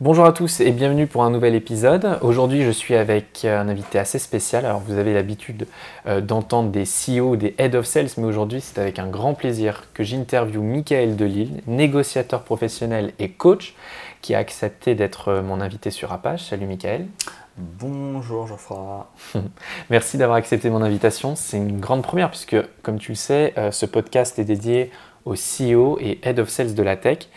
Bonjour à tous et bienvenue pour un nouvel épisode. Aujourd'hui, je suis avec un invité assez spécial. Alors, vous avez l'habitude euh, d'entendre des CEO, des Head of Sales, mais aujourd'hui, c'est avec un grand plaisir que j'interviewe Michael Delille, négociateur professionnel et coach, qui a accepté d'être euh, mon invité sur Apache. Salut Michael. Bonjour Geoffroy. Merci d'avoir accepté mon invitation. C'est une grande première puisque, comme tu le sais, euh, ce podcast est dédié aux CEO et Head of Sales de la tech.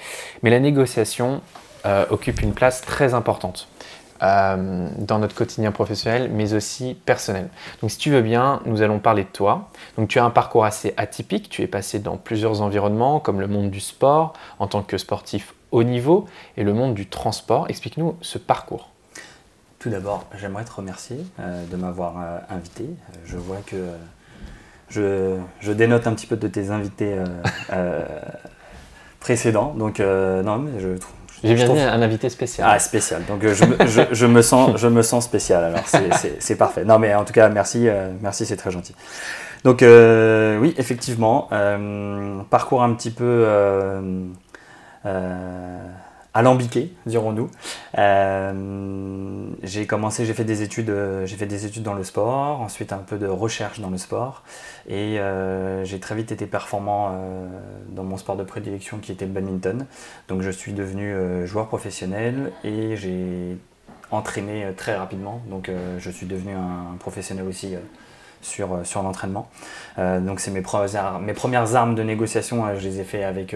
Mais la négociation, euh, occupe une place très importante euh, dans notre quotidien professionnel, mais aussi personnel. Donc si tu veux bien, nous allons parler de toi. Donc tu as un parcours assez atypique, tu es passé dans plusieurs environnements, comme le monde du sport en tant que sportif haut niveau et le monde du transport. Explique-nous ce parcours. Tout d'abord, j'aimerais te remercier euh, de m'avoir invité. Je vois que je, je, dénote un petit peu de tes invités précédents. Donc, non, mais je trouve j'ai bien dit un invité spécial. Ah, spécial. Donc euh, je, je, je, me sens, je me sens spécial. Alors c'est parfait. Non, mais en tout cas, merci, euh, merci, c'est très gentil. Donc euh, oui, effectivement, parcours un petit peu alambiqué, dirons-nous. Euh, j'ai commencé, j'ai fait des études, euh, j'ai fait des études dans le sport, ensuite un peu de recherche dans le sport, et euh, j'ai très vite été performant dans mon sport de prédilection qui était le badminton. Donc je suis devenu joueur professionnel et j'ai entraîné très rapidement. Donc je suis devenu un professionnel aussi sur, l'entraînement. donc c'est mes, mes, premières armes de négociation, je les ai fait avec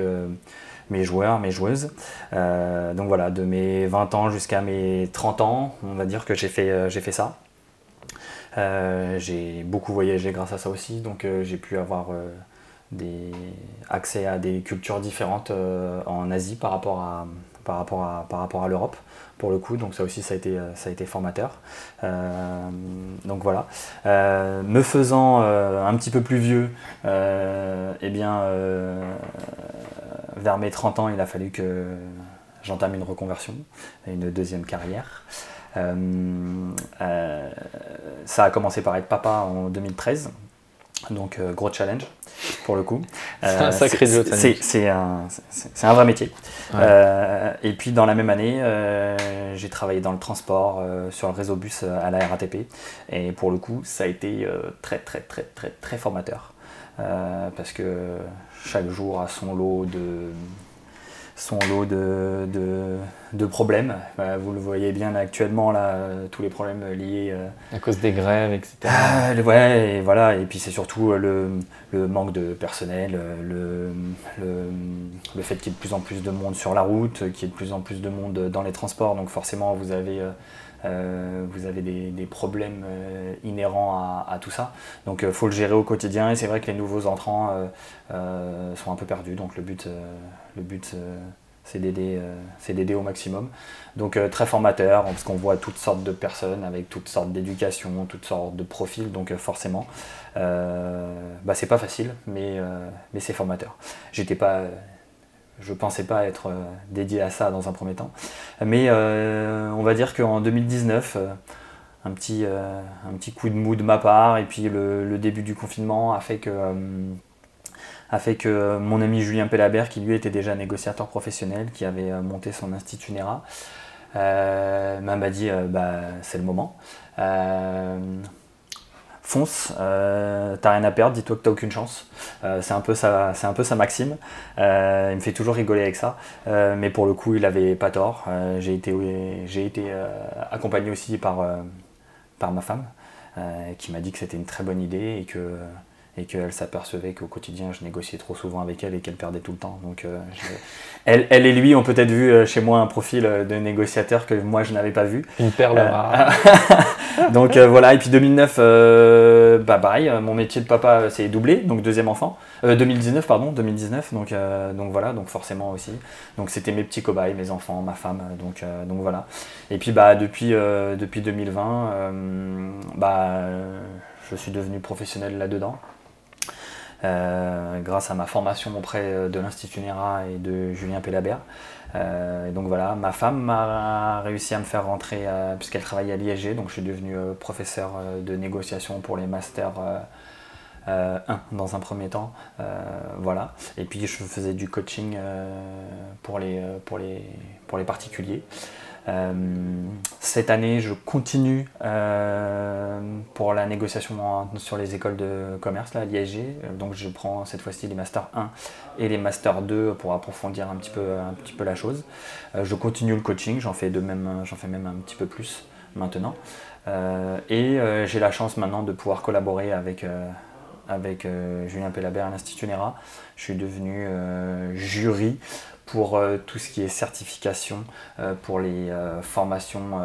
mes joueurs, mes joueuses. Euh, donc voilà, de mes 20 ans jusqu'à mes 30 ans, on va dire que j'ai fait, euh, fait ça. Euh, j'ai beaucoup voyagé grâce à ça aussi, donc j'ai pu avoir accès à des cultures différentes en Asie par rapport à, par rapport à, par rapport à l'Europe pour le coup, donc ça aussi ça a été, ça a été formateur. donc voilà. me faisant un petit peu plus vieux, eh bien vers mes 30 ans, il a fallu que j'entame une reconversion, une deuxième carrière. Euh, euh, ça a commencé par être papa en 2013, donc euh, gros challenge pour le coup. c'est un sacré C'est un, un, vrai métier. et puis dans la même année, j'ai travaillé dans le transport sur le réseau bus à la RATP. Et pour le coup, ça a été très très très très très formateur. Parce que chaque jour a son lot de, son lot de, de, problèmes. Bah, vous le voyez bien actuellement, là, tous les problèmes liés. Euh, à cause des grèves, etc. Ah, ouais, et voilà. Et puis c'est surtout le, le, manque de personnel, le, le, le fait qu'il y ait de plus en plus de monde sur la route, qu'il y ait de plus en plus de monde dans les transports. Donc forcément, vous avez. Euh, euh, vous avez des, problèmes euh, inhérents à, tout ça. Donc il euh, faut le gérer au quotidien et c'est vrai que les nouveaux entrants sont un peu perdus. Donc le but, le but c'est d'aider au maximum. Donc très formateur, parce qu'on voit toutes sortes de personnes avec toutes sortes d'éducation, toutes sortes de profils, donc forcément, bah, c'est pas facile, mais, mais c'est formateur. J'étais pas je ne pensais pas être euh, dédié à ça dans un premier temps. Mais euh, on va dire qu'en 2019, euh, un, petit, un petit coup de mou de ma part et puis le, début du confinement a fait que, a fait que mon ami Julien Pellabert, qui lui était déjà négociateur professionnel, qui avait monté son institut NERA, m'a dit bah, c'est le moment fonce, euh, t'as rien à perdre, dis-toi que t'as aucune chance. Euh, c'est un peu sa, c'est un peu sa maxime. Euh, il me fait toujours rigoler avec ça, mais pour le coup, il avait pas tort. j'ai été, j'ai été accompagné aussi par, par ma femme, qui m'a dit que c'était une très bonne idée et que et qu'elle s'apercevait qu'au quotidien je négociais trop souvent avec elle et qu'elle perdait tout le temps. Donc euh, elle, elle, et lui ont peut-être vu euh, chez moi un profil euh, de négociateur que moi je n'avais pas vu. Une perle rare. donc voilà, et puis 2009, bah pareil, mon métier de papa s'est doublé, donc deuxième enfant. 2019, pardon, 2019, donc, donc voilà, donc forcément aussi. Donc c'était mes petits cobayes, mes enfants, ma femme, donc, donc voilà. Et puis bah depuis, depuis 2020, bah, je suis devenu professionnel là-dedans. Grâce à ma formation auprès de l'Institut NERA et de Julien Pellabert. et donc voilà, ma femme a réussi à me faire rentrer, puisqu'elle travaille à l'ISG, donc je suis devenu professeur de négociation pour les masters euh, un dans un premier temps. Euh, voilà. Et puis je faisais du coaching euh, pour les particuliers. Cette année, je continue pour la négociation sur les écoles de commerce, à l'IAG. Donc, je prends cette fois-ci les Master 1 et les Master 2 pour approfondir un petit peu, un petit peu la chose. je continue le coaching, j'en fais, de même, j'en fais même un petit peu plus maintenant. et j'ai la chance maintenant de pouvoir collaborer avec, avec euh, Julien Pellabert à l'Institut NERA. Je suis devenu euh, jury pour euh, tout ce qui est certification, pour les formations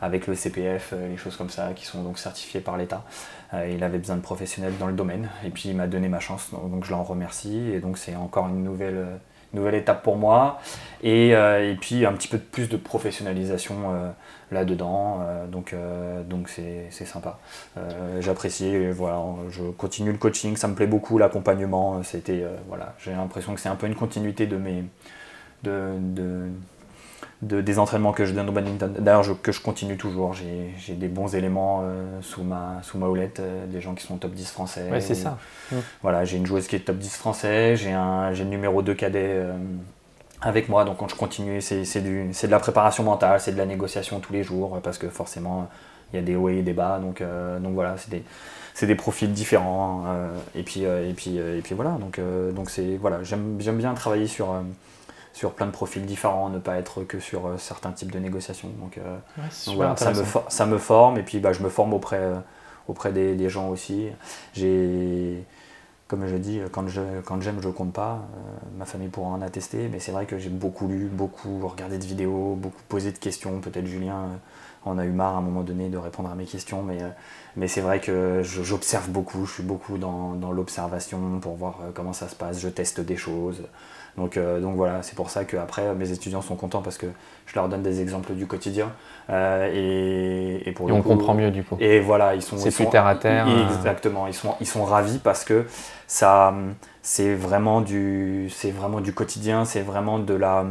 avec le CPF, les choses comme ça, qui sont donc certifiées par l'État. il avait besoin de professionnels dans le domaine, et puis il m'a donné ma chance, donc je l'en remercie. Et donc c'est encore une nouvelle, nouvelle étape pour moi. Et, et, puis un petit peu plus de professionnalisation là-dedans. Euh, donc euh, donc c'est sympa. Euh, j'apprécie, voilà, je continue le coaching, ça me plaît beaucoup l'accompagnement. C'était voilà, j'ai l'impression que c'est un peu une continuité de mes de, des entraînements que je donne au badminton. D'ailleurs, que je continue toujours. J'ai des bons éléments sous, ma, sous ma houlette, des gens qui sont top 10 français. Ouais, c'est ça. Voilà, j'ai une joueuse qui est top 10 français, j'ai le numéro 2 cadet avec moi. Donc quand je continue, c'est de la préparation mentale, c'est de la négociation tous les jours, parce que forcément, il y a des hauts et des bas. Donc, euh, donc voilà, c'est des, des, profils différents. Euh, et, puis, euh, et, puis, et puis voilà, donc donc voilà, j'aime bien travailler sur, sur plein de profils différents, ne pas être que sur certains types de négociations. Donc, voilà, ça me, ça me forme, et puis bah, je me forme auprès, auprès des, des gens aussi. J'ai comme je dis, quand j'aime, quand je ne compte pas. Euh, ma famille pourra en attester, mais c'est vrai que j'ai beaucoup lu, beaucoup regardé de vidéos, beaucoup posé de questions. Peut-être Julien euh, en a eu marre à un moment donné de répondre à mes questions, mais, euh, mais c'est vrai que j'observe beaucoup, je suis beaucoup dans, dans l'observation pour voir comment ça se passe, je teste des choses. Donc, euh, donc voilà, c'est pour ça qu'après, mes étudiants sont contents parce que je leur donne des exemples du quotidien. Euh, et, pour on comprend mieux du coup. Et voilà, ils sont. C'est plus terre à terre. Euh. Exactement, ils sont, ils sont ravis parce que ça, c'est vraiment du, c'est vraiment du quotidien, c'est vraiment de la,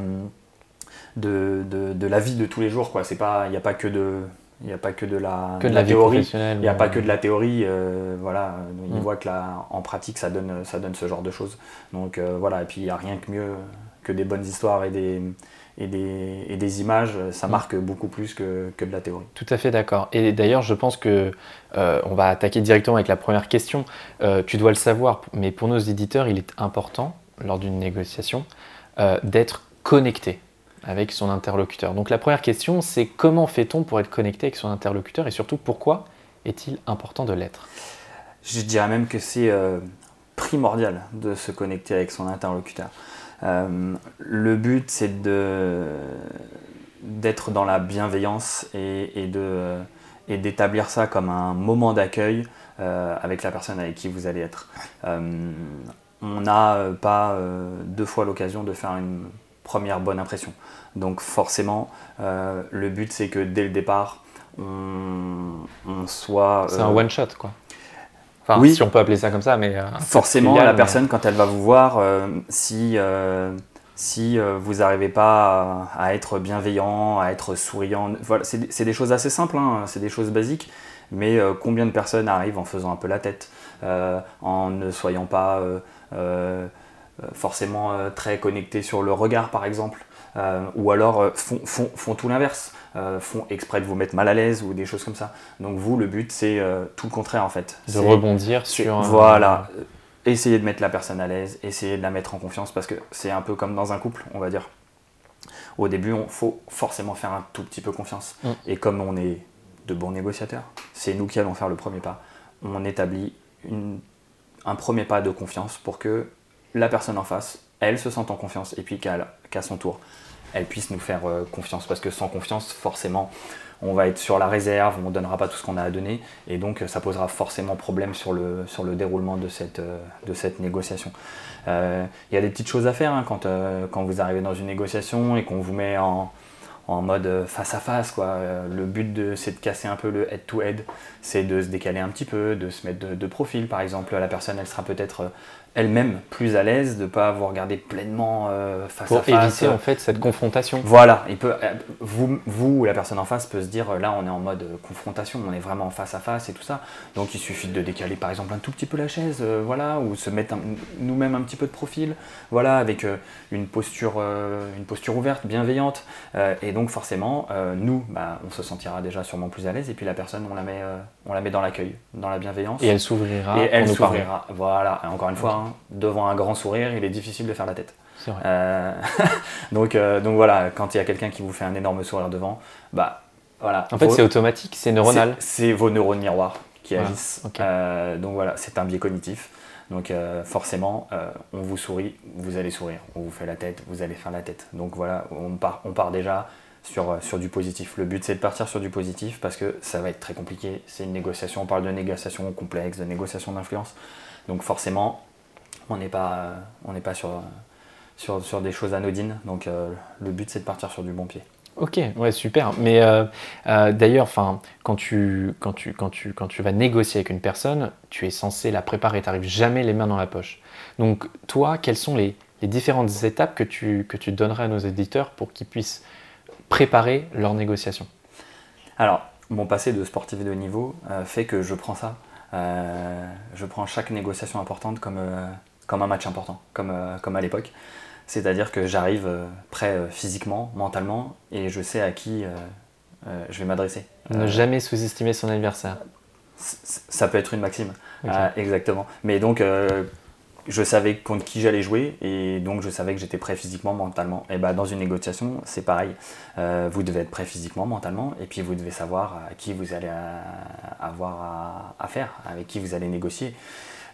de, de, de, la vie de tous les jours quoi. C'est pas, il n'y a pas que de il n'y a pas que de la, que de la, théorie. Il n'y a pas que de la théorie. Euh, voilà, il mm. voit que en pratique, ça donne, ça donne ce genre de choses. Donc euh, voilà, et puis il n'y a rien que mieux que des bonnes histoires et des, et des, et des images. Ça mm. marque beaucoup plus que, que, de la théorie. Tout à fait d'accord. Et d'ailleurs, je pense que euh, on va attaquer directement avec la première question. tu dois le savoir, mais pour nos éditeurs, il est important lors d'une négociation d'être connecté avec son interlocuteur. Donc la première question, c'est comment fait-on pour être connecté avec son interlocuteur et surtout pourquoi est-il important de l'être? Je dirais même que c'est euh, primordial de se connecter avec son interlocuteur. Euh, le but, c'est d'être dans la bienveillance et, de, et d'établir ça comme un moment d'accueil euh, avec la personne avec qui vous allez être. on n'a pas deux fois l'occasion de faire une première bonne impression. Donc forcément, euh, le but c'est que dès le départ, on, soit... C'est un euh, one-shot quoi. Enfin, oui, si on peut appeler ça comme ça, mais... Euh, forcément, la personne, quand elle va vous voir, si, si vous n'arrivez pas à, être bienveillant, à être souriant, voilà, c'est des choses assez simples, hein, c'est des choses basiques, mais combien de personnes arrivent en faisant un peu la tête, en ne soyant pas forcément très connectés sur le regard, par exemple euh, ou alors euh, font, font, font tout l'inverse, euh, font exprès de vous mettre mal à l'aise ou des choses comme ça. Donc vous, le but, c'est tout le contraire en fait. De rebondir sur... Voilà, essayer de mettre la personne à l'aise, essayer de la mettre en confiance, parce que c'est un peu comme dans un couple, on va dire. Au début, il faut forcément faire un tout petit peu confiance. Mm. Et comme on est de bons négociateurs, c'est nous qui allons faire le premier pas. On établit une, un premier pas de confiance pour que la personne en face, elle se sente en confiance et puis qu'à son tour, elle puisse nous faire euh, confiance. Parce que sans confiance, forcément, on va être sur la réserve, on ne donnera pas tout ce qu'on a à donner, et donc ça posera forcément problème sur le, déroulement de cette, euh, négociation. Euh, il y a des petites choses à faire hein, quand, vous arrivez dans une négociation et qu'on vous met en, en mode face à face. Quoi. Le but, c'est de casser un peu le head-to-head, c'est de se décaler un petit peu, de se mettre de profil. Par exemple, la personne, elle sera peut-être elle-même plus à l'aise de ne pas vous regarder pleinement euh, face à face. Pour éviter en fait cette confrontation. Voilà, il peut, euh, vous, vous ou la personne en face peut se dire là on est en mode confrontation, on est vraiment face à face et tout ça. Donc il suffit de décaler par exemple un tout petit peu la chaise, euh, voilà, ou se mettre nous-mêmes un petit peu de profil, voilà, avec une, posture, une posture ouverte, bienveillante. et donc forcément, nous, bah, on se sentira déjà sûrement plus à l'aise et puis la personne, on la met, on la met dans l'accueil, dans la bienveillance. Et elle s'ouvrira. Et elle s'ouvrira. Voilà, et encore une fois. Hein, devant un grand sourire, il est difficile de faire la tête. Vrai. Euh, donc, euh, donc voilà, quand il y a quelqu'un qui vous fait un énorme sourire devant, bah voilà. En fait, c'est automatique, c'est neuronal. C'est vos neurones miroirs qui agissent. Euh, donc voilà, c'est un biais cognitif. Donc forcément, on vous sourit, vous allez sourire. On vous fait la tête, vous allez faire la tête. Donc voilà, on part, on part déjà sur, sur du positif. Le but, c'est de partir sur du positif parce que ça va être très compliqué. C'est une négociation, on parle de négociation complexe, de négociation d'influence. Donc forcément, on n'est pas, on n'est pas sur, sur, sur, des choses anodines. Donc euh, le but c'est de partir sur du bon pied. Ok, ouais, super. Mais euh, euh, d'ailleurs, enfin, quand tu, quand, tu, quand, tu, quand tu vas négocier avec une personne, tu es censé la préparer. Tu n'arrives jamais les mains dans la poche. Donc, toi, quelles sont les, les, différentes étapes que tu, que tu donnerais à nos éditeurs pour qu'ils puissent préparer leur négociation? Alors, mon passé de sportif de haut niveau fait que je prends ça. je prends chaque négociation importante comme comme un match important, comme, euh, comme à l'époque. C'est-à-dire que j'arrive euh, prêt euh, physiquement, mentalement, et je sais à qui je vais m'adresser. Ne jamais sous-estimer son adversaire. Ça peut être une maxime, exactement. Mais donc, je savais contre qui j'allais jouer, et donc je savais que j'étais prêt physiquement, mentalement. Et bah, dans une négociation, c'est pareil. vous devez être prêt physiquement, mentalement, et puis vous devez savoir à qui vous allez avoir à, à faire, avec qui vous allez négocier.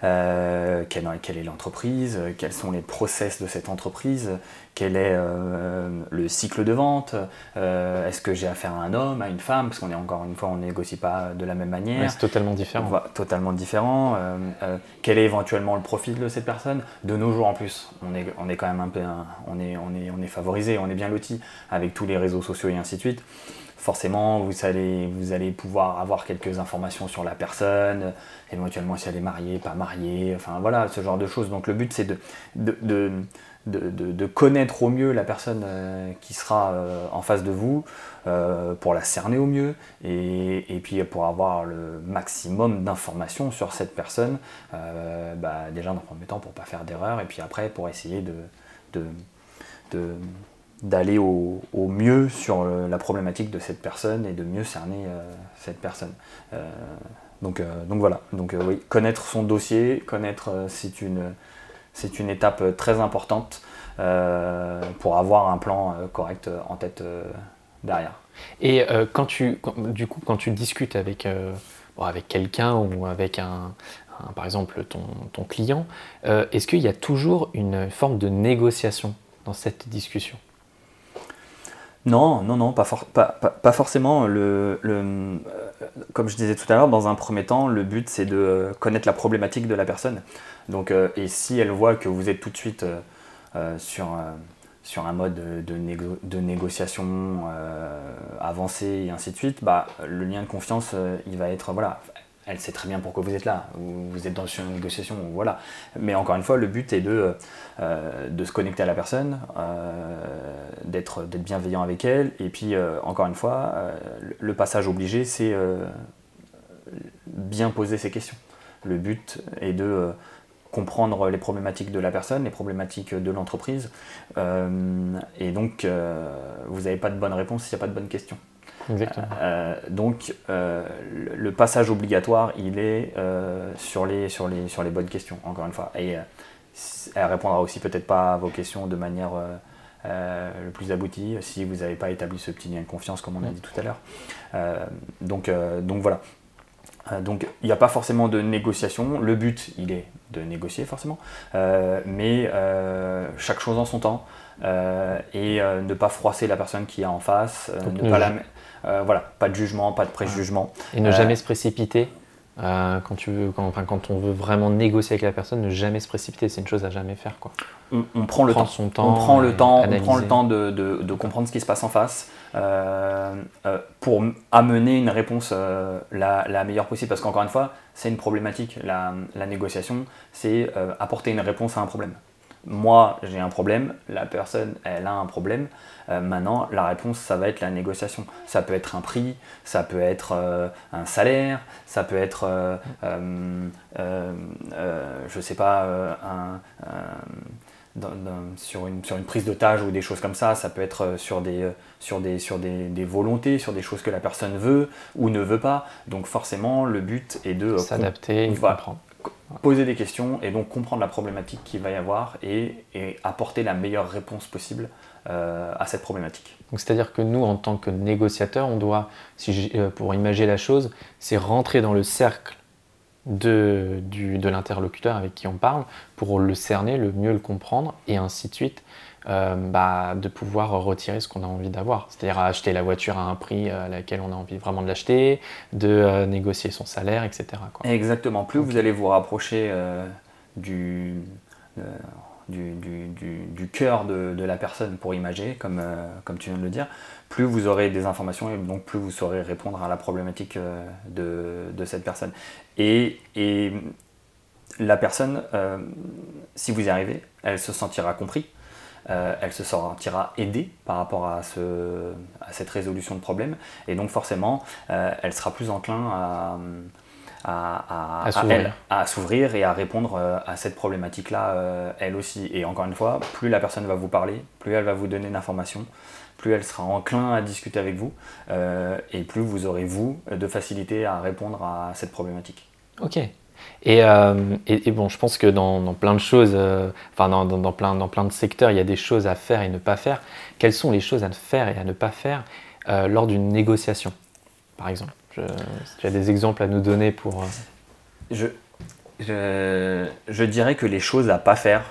Euh, quelle, est l'entreprise, quels sont les process de cette entreprise, quel est euh, le cycle de vente, euh, est-ce que j'ai affaire à un homme, à une femme, parce qu'on est encore une fois, on ne négocie pas de la même manière. c'est totalement différent. totalement différent. quel est éventuellement le profil de cette personne De nos jours en plus, on est, on est quand même un peu, on, est, on, est, on est favorisé, on est bien loti avec tous les réseaux sociaux et ainsi de suite forcément, vous allez, vous allez pouvoir avoir quelques informations sur la personne, éventuellement si elle est mariée, pas mariée, enfin voilà, ce genre de choses. Donc le but, c'est de, connaître au mieux la personne euh, qui sera euh, en face de vous, euh, pour la cerner au mieux, et, puis pour avoir le maximum d'informations sur cette personne, bah, déjà dans un premier temps pour ne pas faire d'erreur, et puis après pour essayer de d'aller au, mieux sur euh, la problématique de cette personne et de mieux cerner euh, cette personne. Euh, donc, donc voilà, donc oui, connaître son dossier, connaître c'est une, c'est une étape très importante pour avoir un plan correct en tête derrière. Et quand tu, du coup, quand tu discutes avec, avec quelqu'un ou avec un, par exemple ton, ton client, est-ce qu'il y a toujours une forme de négociation dans cette discussion? Non, non, non, pas, forcément. Euh, comme je disais tout à l'heure, dans un premier temps, le but c'est de connaître la problématique de la personne. Donc, euh, et si elle voit que vous êtes tout de suite euh, sur, un mode de, de négociation avancé et ainsi de suite, bah, le lien de confiance, il va être voilà, elle sait très bien pourquoi vous êtes là, vous êtes dans une négociation, voilà. Mais encore une fois, le but est de, euh, se connecter à la personne, euh, d'être bienveillant avec elle, et puis euh, encore une fois, le passage obligé, c'est bien poser ses questions. Le but est de comprendre les problématiques de la personne, les problématiques de l'entreprise, et donc vous n'avez pas de bonne réponse s'il n'y a pas de bonne question. Euh, donc, euh, le, passage obligatoire, il est euh, sur, les, sur, les, sur les bonnes questions, encore une fois. Et elle répondra aussi peut-être pas à vos questions de manière le plus aboutie si vous n'avez pas établi ce petit lien de confiance, comme on a dit tout à l'heure. donc, donc voilà. Donc il n'y a pas forcément de négociation. Le but, il est de négocier forcément, mais chaque chose en son temps. et ne pas froisser la personne qui est en face, ne pas la, euh, voilà, pas de jugement, pas de préjugement. Et ne jamais euh, se précipiter. Euh, quand, tu veux, quand, enfin, quand on veut vraiment négocier avec la personne, ne jamais se précipiter, c'est une chose à jamais faire. Quoi. On, prend le temps. Son temps. On prend le temps, on prend le temps de, de, comprendre ce qui se passe en face. pour amener une réponse la, meilleure possible. Parce qu'encore une fois, c'est une problématique. La, la négociation, c'est apporter une réponse à un problème. Moi, j'ai un problème, la personne, elle a un problème. Euh, maintenant, la réponse, ça va être la négociation. Ça peut être un prix, ça peut être euh, un salaire, ça peut être, euh, je sais pas, sur, une, sur une prise d'otage ou des choses comme ça, ça peut être sur, des, sur, des, sur des, des, volontés, sur des choses que la personne veut ou ne veut pas. Donc forcément, le but est de s'adapter et comprendre poser des questions et donc comprendre la problématique qu'il va y avoir et, apporter la meilleure réponse possible euh, à cette problématique. c'est-à-dire que nous, en tant que négociateurs, on doit, euh, pour imaginer la chose, c'est rentrer dans le cercle de l'interlocuteur avec qui on parle pour le cerner, le mieux le comprendre et ainsi de suite. Euh, bah, de pouvoir retirer ce qu'on a envie d'avoir. C'est-à-dire acheter la voiture à un prix à laquelle on a envie vraiment de l'acheter, de euh, négocier son salaire, etc. Exactement. Plus vous allez vous rapprocher euh, du, du, du, cœur de, de, la personne pour imager, comme, comme tu viens de le dire, plus vous aurez des informations et donc plus vous saurez répondre à la problématique de, de cette personne. Et, et la personne, si vous y arrivez, elle se sentira compris euh, elle se sentira aidée par rapport à, cette résolution de problème. Et donc forcément, euh, elle sera plus enclin à, s'ouvrir et à répondre euh, à cette problématique-là, elle aussi. Et encore une fois, plus la personne va vous parler, plus elle va vous donner d'informations, plus elle sera enclin à discuter avec vous, et plus vous aurez, vous, de facilité à répondre à cette problématique. Ok. Euh, et, bon, je pense que dans, plein de choses, euh, enfin dans, plein, dans plein de secteurs, il y a des choses à faire et ne pas faire. Quelles sont les choses à faire et à ne pas faire euh, lors d'une négociation, par exemple? Tu as des exemples à nous donner pour... Je, dirais que les choses à pas faire,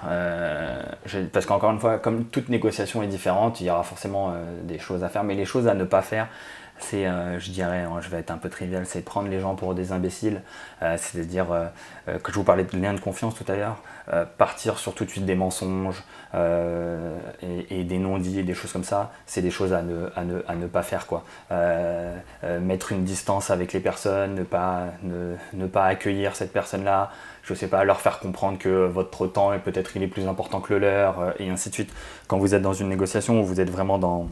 parce qu'encore une fois, comme toute négociation est différente, il y aura forcément des choses à faire, mais les choses à ne pas faire, c'est, euh, je dirais, hein, je vais être un peu trivial, c'est prendre les gens pour des imbéciles, euh, c'est-à-dire euh, que je vous parlais de lien de confiance tout à l'heure, partir sur tout de suite des mensonges et, des non-dits et des choses comme ça, c'est des choses à ne, à ne, à ne pas faire. Quoi. mettre une distance avec les personnes, ne pas, ne, ne pas accueillir cette personne-là, je sais pas, leur faire comprendre que votre temps est peut-être il est plus important que le leur, et ainsi de suite. Quand vous êtes dans une négociation où vous êtes vraiment dans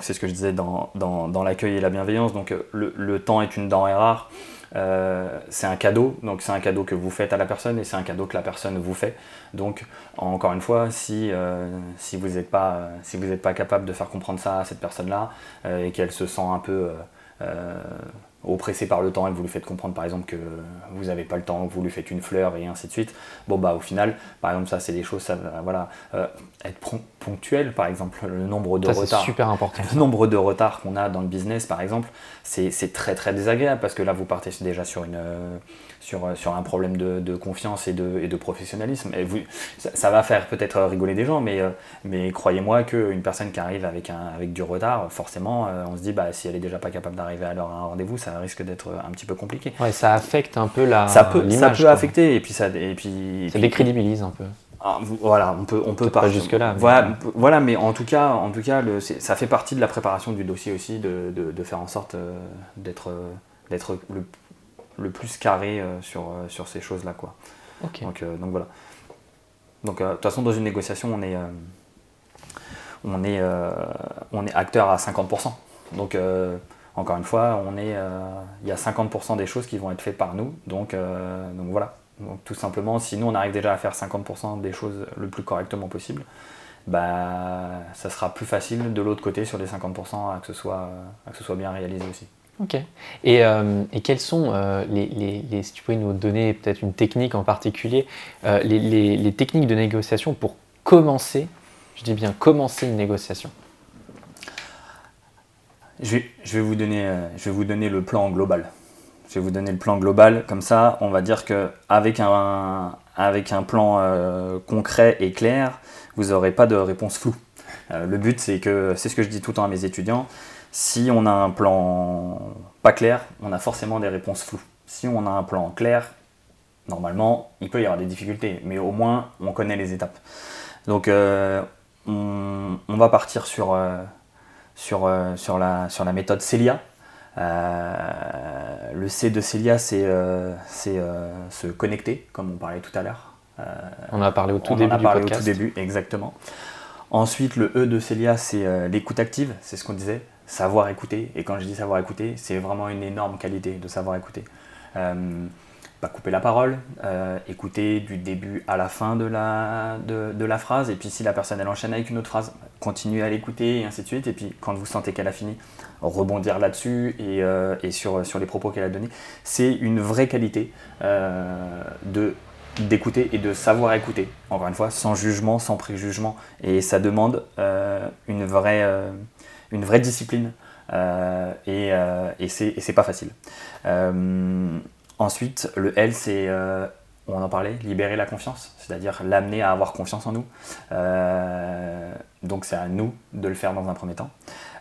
c'est ce que je disais, dans, dans, l'accueil et la bienveillance. Donc euh, le, temps est une denrée rare. Euh, c'est un cadeau, donc c'est un cadeau que vous faites à la personne et c'est un cadeau que la personne vous fait. Donc encore une fois, si, euh, si vous n'êtes pas, si pas capable de faire comprendre ça à cette personne-là et qu'elle se sent un peu oppressé par le temps et vous lui faites comprendre par exemple que vous n'avez pas le temps, que vous lui faites une fleur et ainsi de suite, bon bah au final, par exemple ça c'est des choses, ça voilà, euh, être ponctuel par exemple, le nombre de retards. super important. Le nombre de retards qu'on a dans le business par exemple, c'est très très désagréable parce que là vous partez déjà sur une sur, euh, sur un problème de, de confiance et de, et de, professionnalisme. Et vous, ça, va faire peut-être rigoler des gens, mais, euh, mais croyez-moi qu'une personne qui arrive avec, un, avec du retard, forcément, euh, on se dit, bah, si elle est déjà pas capable d'arriver à l'heure à un rendez-vous, ça risque d'être un petit peu compliqué. Ouais, ça affecte un peu la. Ça peut, ça peut affecter, et puis ça. Et puis, ça décrédibilise un peu. Ah, voilà, on peut, on peut pas jusque là. Voilà, voilà, mais en tout cas, en tout cas, le, ça fait partie de la préparation du dossier aussi, de, de, de faire en sorte d'être, d'être le le plus carré euh, sur, euh, sur ces choses-là. Quoi. Donc, euh, donc voilà. Donc de toute façon, dans une négociation, on est, on est, on est acteur à 50%. Donc encore une fois, on est, il y a 50% des choses qui vont être faites par nous. Donc, donc voilà. Donc, tout simplement, si nous on arrive déjà à faire 50% des choses le plus correctement possible, bah, ça sera plus facile de l'autre côté sur les 50% à que, ce soit, à que ce soit bien réalisé aussi. Ok. Et, euh, et quelles sont euh, les, les, Si tu pouvais nous donner peut-être une technique en particulier, euh, les, les, techniques de négociation pour commencer, je dis bien commencer une négociation je vais, je vais, vous, donner, le plan global. Je vais vous donner le plan global, comme ça, on va dire qu'avec un, avec un plan concret et clair, vous n'aurez pas de réponse floue. le but, c'est que, c'est ce que je dis tout le temps à mes étudiants, si on a un plan pas clair, on a forcément des réponses floues. Si on a un plan clair, normalement, il peut y avoir des difficultés, mais au moins, on connaît les étapes. Donc, euh, on, va partir sur, euh, sur, sur, la, sur la méthode Celia. le C de Celia, c'est se connecter, comme on parlait tout à l'heure. on a parlé au tout on début en a parlé au tout début, exactement. Ensuite, le E de Celia, c'est l'écoute active, c'est ce qu'on disait, savoir écouter. Et quand je dis savoir écouter, c'est vraiment une énorme qualité de savoir écouter. Euh, pas couper la parole, euh, écouter du début à la fin de la, de, la phrase, et puis si la personne elle enchaîne avec une autre phrase, continuer à l'écouter, et ainsi de suite, et puis quand vous sentez qu'elle a fini, rebondir là-dessus et, euh, et, sur, sur les propos qu'elle a donnés. C'est une vraie qualité de d'écouter et de savoir écouter, encore une fois, sans jugement, sans préjugement, et ça demande une, vraie, une vraie discipline, et, et c'est pas facile. Ensuite, le L, c'est, euh, on en parlait, libérer la confiance, c'est-à-dire l'amener à avoir confiance en nous. Euh, donc c'est à nous de le faire dans un premier temps.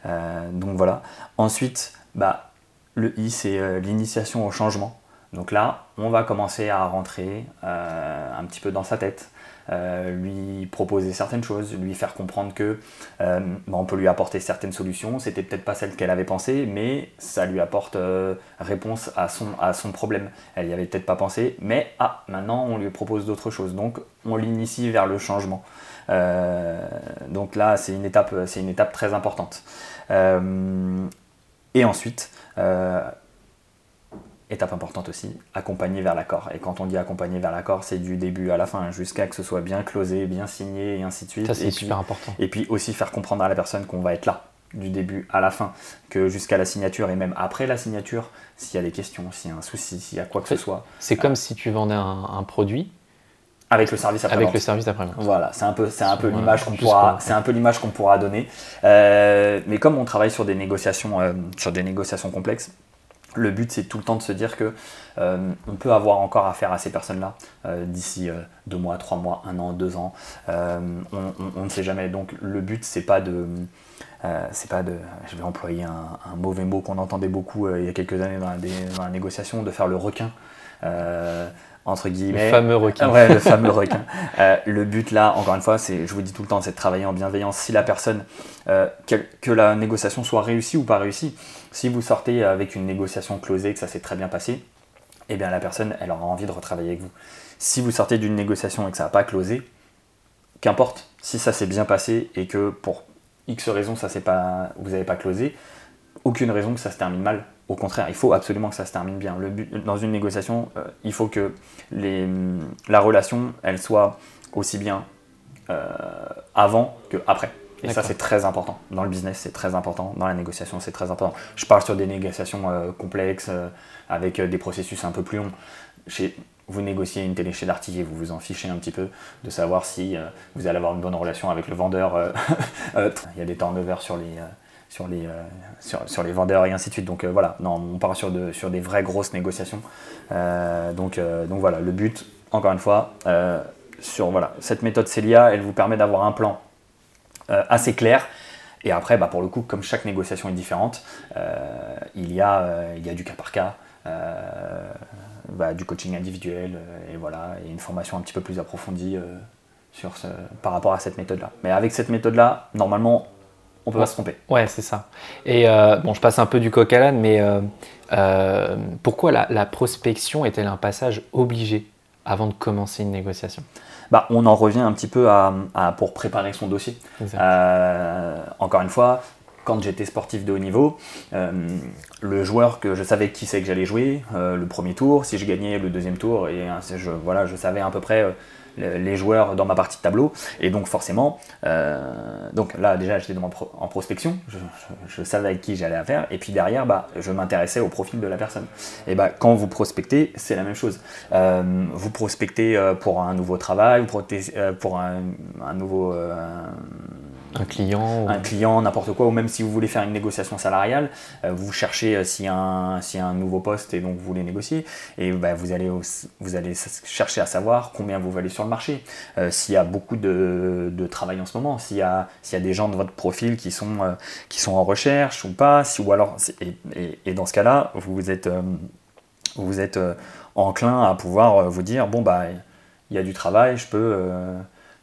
Euh, donc voilà. Ensuite, bah, le I, c'est l'initiation au changement. Donc là, on va commencer à rentrer un petit peu dans sa tête, euh, lui proposer certaines choses, lui faire comprendre que euh, bah, on peut lui apporter certaines solutions. C'était peut-être pas celle qu'elle avait pensé, mais ça lui apporte euh, réponse à son, à son problème. Elle y avait peut-être pas pensé, mais ah, maintenant on lui propose d'autres choses. Donc on l'initie vers le changement. Donc là, c'est une étape, c'est une étape très importante. et ensuite, étape importante aussi, accompagner vers l'accord. Et quand on dit accompagner vers l'accord, c'est du début à la fin, jusqu'à que ce soit bien closé, bien signé, et ainsi de suite. Ça, c'est super important. Et puis aussi faire comprendre à la personne qu'on va être là, du début à la fin, que jusqu'à la signature, et même après la signature, s'il y a des questions, s'il y a un souci, s'il y a quoi que ce soit. C'est comme si tu vendais un, produit. Avec le service après Avec le service après Voilà, c'est un peu, c'est un peu l'image qu'on pourra, c'est un peu l'image qu'on pourra donner. Euh, mais comme on travaille sur des négociations, euh, sur des négociations complexes, le but, c'est tout le temps de se dire que euh, on peut avoir encore affaire à ces personnes-là d'ici deux mois, trois mois, un an, deux ans. On, ne sait jamais. Donc le but, c'est pas de, c'est pas de, je vais employer un, mauvais mot qu'on entendait beaucoup il y a quelques années dans la, négociation, de faire le requin entre guillemets. Le fameux requin. Ouais, le fameux requin. le but là, encore une fois, c'est, je vous dis tout le temps, c'est de travailler en bienveillance. Si la personne, que, la négociation soit réussie ou pas réussie, si vous sortez avec une négociation closée, que ça s'est très bien passé, eh bien la personne, elle aura envie de retravailler avec vous. Si vous sortez d'une négociation et que ça n'a pas closé, qu'importe, si ça s'est bien passé et que pour X raisons ça pas, vous n'avez pas closé, aucune raison que ça se termine mal. Au contraire, il faut absolument que ça se termine bien. Le but, dans une négociation, euh, il faut que les, la relation, elle soit aussi bien euh, avant que après. Et ça, c'est très important. Dans le business, c'est très important. Dans la négociation, c'est très important. Je parle sur des négociations euh, complexes, avec des processus un peu plus longs. Chez, vous négociez une télé chez et vous vous en fichez un petit peu de savoir si vous allez avoir une bonne relation avec le vendeur. Il y a des turnovers sur les, sur, les, sur, sur, les vendeurs et ainsi de suite. Donc voilà, non, on part sur, de, sur des vraies grosses négociations. donc, donc voilà, le but, encore une fois, sur voilà, cette méthode Celia, elle vous permet d'avoir un plan euh, assez clair. Et après, bah, pour le coup, comme chaque négociation est différente, euh, il, y a, euh, il y a du cas par cas, bah, du coaching individuel, et voilà, et une formation un petit peu plus approfondie sur ce, par rapport à cette méthode-là. Mais avec cette méthode-là, normalement, on peut pas se tromper. Ouais, c'est ça. Et bon, je passe un peu du coq à l'âne, mais pourquoi la, la prospection est-elle un passage obligé avant de commencer une négociation? Bah, on en revient un petit peu à, pour préparer son dossier. Euh, encore une fois, quand j'étais sportif de haut niveau, euh, le joueur que je savais qui c'est que j'allais jouer, euh, le premier tour, si je gagnais le deuxième tour, et je, voilà, je savais à peu près les joueurs dans ma partie de tableau. Et donc forcément, euh, donc là déjà j'étais en prospection, je, savais avec qui j'allais affaire. Et puis derrière, bah, je m'intéressais au profil de la personne. Et bah, quand vous prospectez, c'est la même chose. Euh, vous prospectez euh, pour un nouveau travail, pour un, nouveau Un client, n'importe quoi, ou même si vous voulez faire une négociation salariale, euh, vous cherchez euh, s'il y, a un nouveau poste et donc vous voulez négocier, et bah, vous, allez chercher à savoir combien vous valez sur le marché, euh, s'il y a beaucoup de, travail en ce moment, s'il y, a, des gens de votre profil qui sont, sont en recherche ou pas, si, et, dans ce cas-là, vous êtes, vous êtes enclin à pouvoir vous dire, bon, bah, il y a du travail, je peux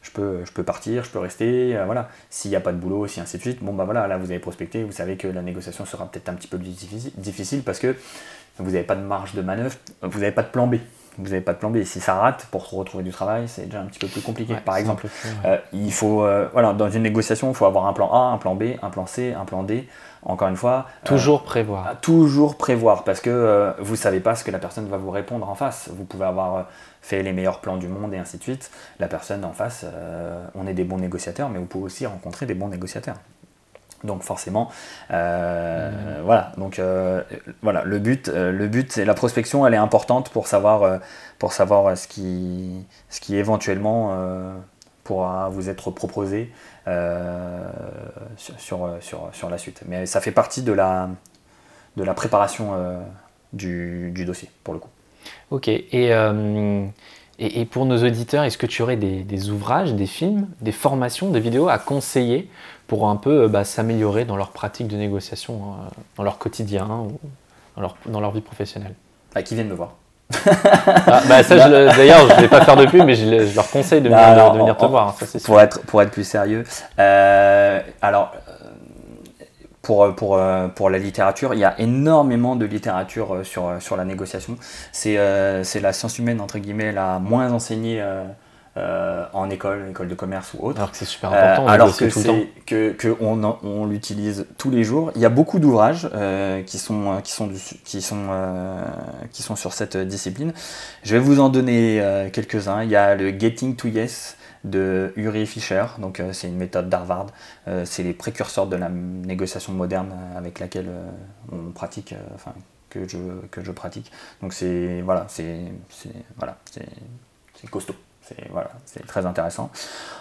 je peux, partir, je peux rester, voilà. S'il n'y a pas de boulot, si ainsi de suite, bon bah voilà, là vous avez prospecté, vous savez que la négociation sera peut-être un petit peu difficile parce que vous n'avez pas de marge de manœuvre, vous n'avez pas de plan B vous n'avez pas de plan B. Si ça rate, pour retrouver du travail, c'est déjà un petit peu plus compliqué. Par exemple, euh, il faut, euh, voilà, dans une négociation, il faut avoir un plan A, un plan B, un plan C, un plan D. Encore une fois, euh, toujours prévoir. Toujours prévoir, parce que vous ne savez pas ce que la personne va vous répondre en face. Vous pouvez avoir fait les meilleurs plans du monde et ainsi de suite. La personne en face, on est des bons négociateurs, mais vous pouvez aussi rencontrer des bons négociateurs. Donc forcément, euh, voilà. Donc euh, voilà, le but, euh, le but, la prospection, elle est importante pour savoir, ce qui, ce qui éventuellement pourra vous être proposé sur, la suite. Mais ça fait partie de la, préparation du, du, dossier pour le coup. Ok. Et, pour nos auditeurs, est-ce que tu aurais des, ouvrages, des films, des formations, des vidéos à conseiller pour un peu bah, s'améliorer dans leur pratique de négociation, euh, dans leur quotidien ou dans leur, dans leur vie professionnelle? Bah, Qui viennent me voir. Ah, bah, d'ailleurs, je ne vais pas faire de pub, mais je, leur conseille de venir, te voir. Ça, pour, être, pour être plus sérieux. Euh, alors, pour, pour, euh, pour la littérature. Il y a énormément de littérature euh, sur, euh, sur la négociation. C'est la science humaine, entre guillemets, la moins enseignée en école, école de commerce ou autre. Alors que c'est super important. alors que, que, que, on, on l'utilise tous les jours. Il y a beaucoup d'ouvrages qui, sont, qui, sont, qui, sont, qui sont sur cette discipline. Je vais vous en donner quelques-uns. Il y a le Getting to Yes de Uri Fischer, donc euh, c'est une méthode d'Harvard, euh, c'est les précurseurs de la négociation moderne avec laquelle euh, on pratique, enfin que je, que je pratique. Donc c'est voilà, c'est voilà, c'est costaud. C'est voilà, très intéressant.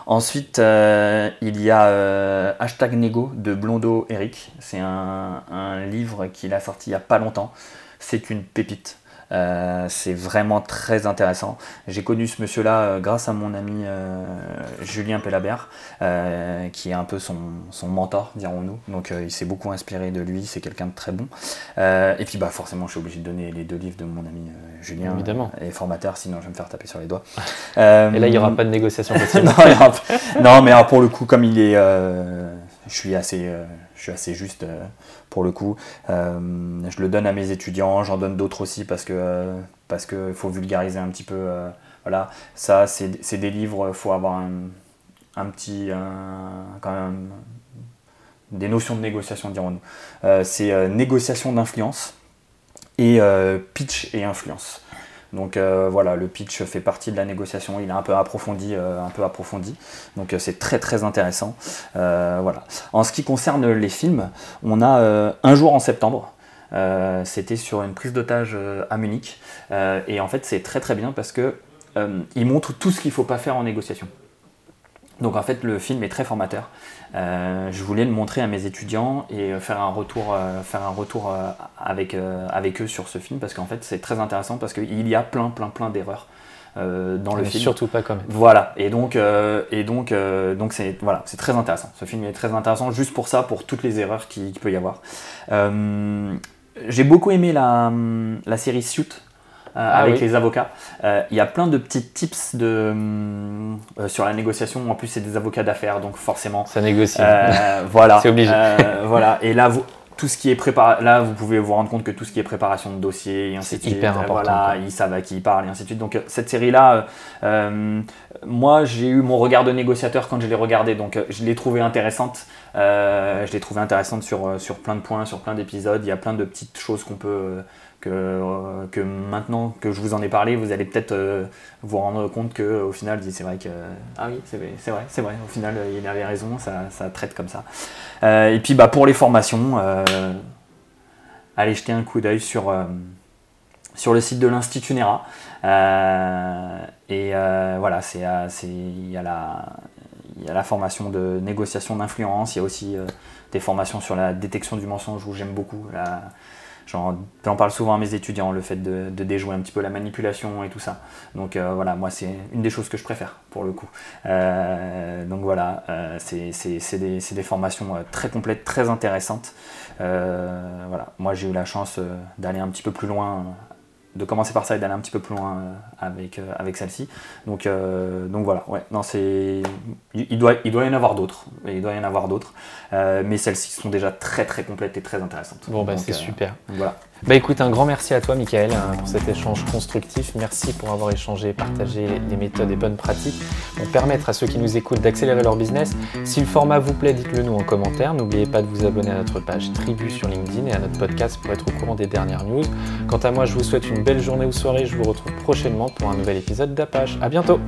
Ensuite, il y a Hashtag Nego de Blondeau Eric. C'est un livre qu'il a sorti il n'y a pas longtemps. C'est une pépite. Euh, c'est vraiment très intéressant. J'ai connu ce monsieur-là euh, grâce à mon ami euh, Julien Pellabert, qui est un peu son, mentor, dirons-nous. Donc il s'est beaucoup inspiré de lui, c'est quelqu'un de très bon. et puis bah, forcément, je suis obligé de donner les deux livres de mon ami Julien, Évidemment. et formateur, sinon je vais me faire taper sur les doigts. et là, il n'y aura pas de négociation possible. non, mais pour le coup, comme il est... je suis assez, je suis assez juste pour le coup. Euh, je le donne à mes étudiants, j'en donne d'autres aussi parce que euh, parce qu'il faut vulgariser un petit peu. Euh, voilà, ça c'est des livres, faut avoir un, petit quand même des notions de négociation dirons-nous. c'est négociation d'influence et pitch et influence. Donc euh, voilà, le pitch fait partie de la négociation, il est un peu approfondi, euh, un peu approfondi. Donc euh, c'est très très intéressant. voilà. En ce qui concerne les films, on a un jour en septembre. C'était sur une prise d'otage à Munich. et en fait, c'est très très bien parce que il montre tout ce qu'il ne faut pas faire en négociation. Donc en fait, le film est très formateur. Euh, je voulais le montrer à mes étudiants et euh, faire un retour, euh, faire un retour avec, avec eux sur ce film parce qu'en fait c'est très intéressant parce qu'il y a plein plein plein d'erreurs dans le film. Surtout pas comme. Voilà et donc et donc donc c'est voilà c'est très intéressant. Ce film est très intéressant juste pour ça pour toutes les erreurs qu'il peut y avoir. J'ai beaucoup aimé la, la série Suit ah avec les avocats. Euh, il y a plein de petits tips de, euh, sur la négociation. En plus, c'est des avocats d'affaires, donc forcément. Ça négocie. voilà. c'est obligé. voilà. Et là, vous, tout ce qui est préparation, là vous pouvez vous rendre compte que tout ce qui est préparation de dossier et ainsi de suite, hyper important, voilà, ils savent à qui ils parlent et ainsi de suite. Donc cette série là, moi j'ai eu mon regard de négociateur quand je l'ai regardé, donc je l'ai trouvé intéressante. je l'ai trouvé intéressante sur, sur plein de points, sur plein d'épisodes. Il y a plein de petites choses qu'on peut euh, que, maintenant que je vous en ai parlé, vous allez peut-être euh, vous rendre compte que au final, c'est vrai que ah oui, c'est vrai, c'est vrai. Au final, il avait raison, ça, traite comme ça. Euh, et puis, bah pour les formations, allez jeter un coup d'œil sur sur le site de l'Institut Nera. et voilà, c'est il y a la il y a la formation de négociation d'influence, il y a aussi des formations sur la détection du mensonge où j'aime beaucoup la, J'en parle souvent à mes étudiants, le fait de, déjouer un petit peu la manipulation et tout ça. Donc euh, voilà, moi c'est une des choses que je préfère pour le coup. Euh, donc voilà, euh, c'est des, des, formations très complètes, très intéressantes. voilà, moi j'ai eu la chance d'aller un petit peu plus loin de commencer par ça et d'aller un petit peu plus loin avec, avec celle-ci. Donc, donc voilà, ouais, non, c'est, il, doit, il doit y en avoir d'autres, il doit y en avoir d'autres, mais celles-ci sont déjà très très complètes et très intéressantes. Bon, bah c'est super. Voilà. Bah écoute, un grand merci à toi, Michael, hein, pour cet échange constructif. Merci pour avoir échangé partagé les méthodes et bonnes pratiques pour permettre à ceux qui nous écoutent d'accélérer leur business. Si le format vous plaît, dites-le nous en commentaire. N'oubliez pas de vous abonner à notre page Tribu sur LinkedIn et à notre podcast pour être au courant des dernières news. Quant à moi, je vous souhaite une belle journée ou soirée. Je vous retrouve prochainement pour un nouvel épisode d'Apache. À bientôt!